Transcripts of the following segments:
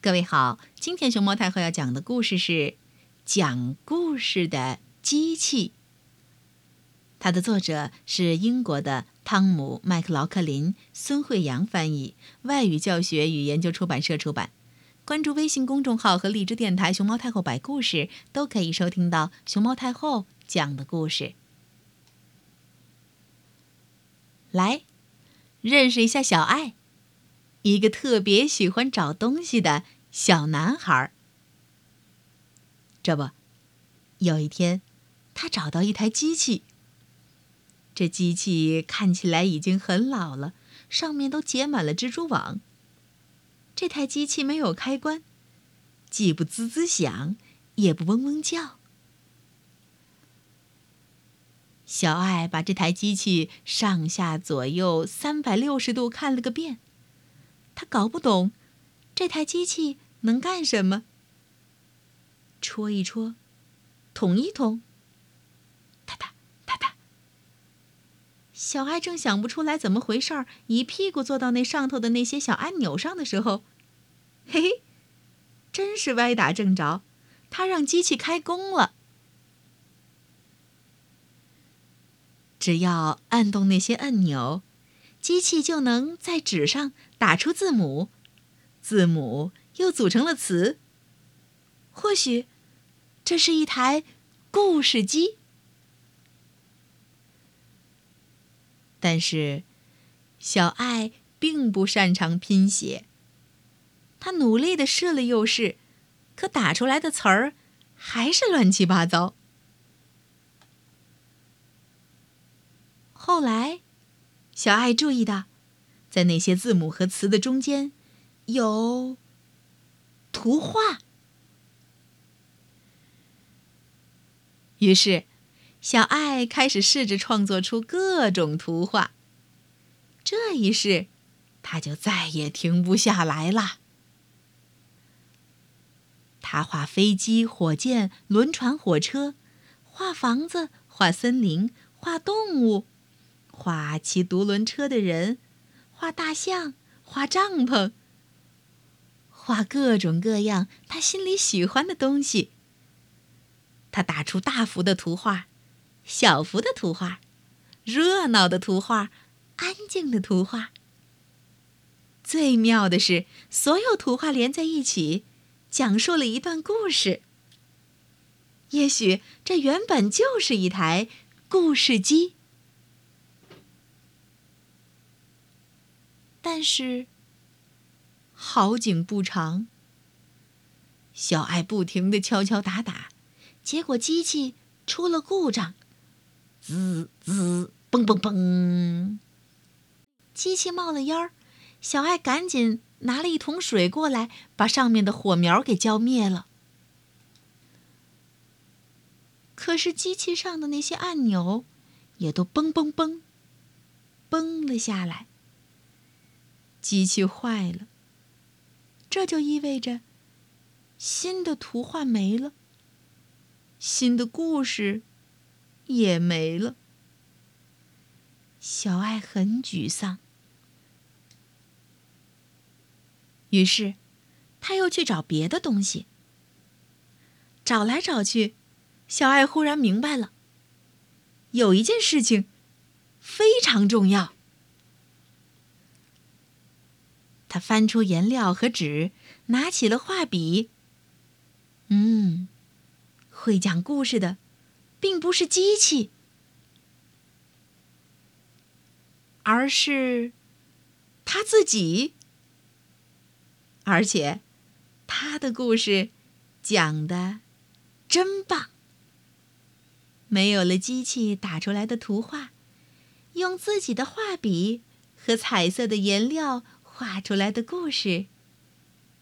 各位好，今天熊猫太后要讲的故事是讲故事的机器。它的作者是英国的汤姆·麦克劳克林，孙慧阳翻译，外语教学与研究出版社出版。关注微信公众号和荔枝电台“熊猫太后摆故事”，都可以收听到熊猫太后讲的故事。来，认识一下小爱。一个特别喜欢找东西的小男孩。这不，有一天，他找到一台机器。这机器看起来已经很老了，上面都结满了蜘蛛网。这台机器没有开关，既不滋滋响，也不嗡嗡叫。小爱把这台机器上下左右三百六十度看了个遍。他搞不懂，这台机器能干什么？戳一戳，捅一捅，哒哒哒哒。小爱正想不出来怎么回事儿，一屁股坐到那上头的那些小按钮上的时候，嘿嘿，真是歪打正着，他让机器开工了。只要按动那些按钮。机器就能在纸上打出字母，字母又组成了词。或许，这是一台故事机。但是，小爱并不擅长拼写。他努力的试了又试，可打出来的词儿还是乱七八糟。后来。小爱注意到，在那些字母和词的中间，有图画。于是，小爱开始试着创作出各种图画。这一试，他就再也停不下来了。他画飞机、火箭、轮船、火车，画房子，画森林，画动物。画骑独轮车的人，画大象，画帐篷，画各种各样他心里喜欢的东西。他打出大幅的图画，小幅的图画，热闹的图画，安静的图画。最妙的是，所有图画连在一起，讲述了一段故事。也许这原本就是一台故事机。但是，好景不长。小爱不停的敲敲打打，结果机器出了故障，滋滋，嘣嘣嘣，机器冒了烟儿。小爱赶紧拿了一桶水过来，把上面的火苗给浇灭了。可是机器上的那些按钮，也都嘣嘣嘣，崩了下来。机器坏了，这就意味着新的图画没了，新的故事也没了。小爱很沮丧，于是他又去找别的东西。找来找去，小爱忽然明白了，有一件事情非常重要。他翻出颜料和纸，拿起了画笔。嗯，会讲故事的，并不是机器，而是他自己。而且，他的故事讲的真棒。没有了机器打出来的图画，用自己的画笔和彩色的颜料。画出来的故事，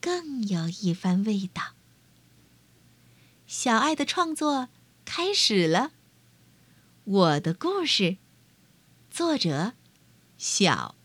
更有一番味道。小爱的创作开始了。我的故事，作者小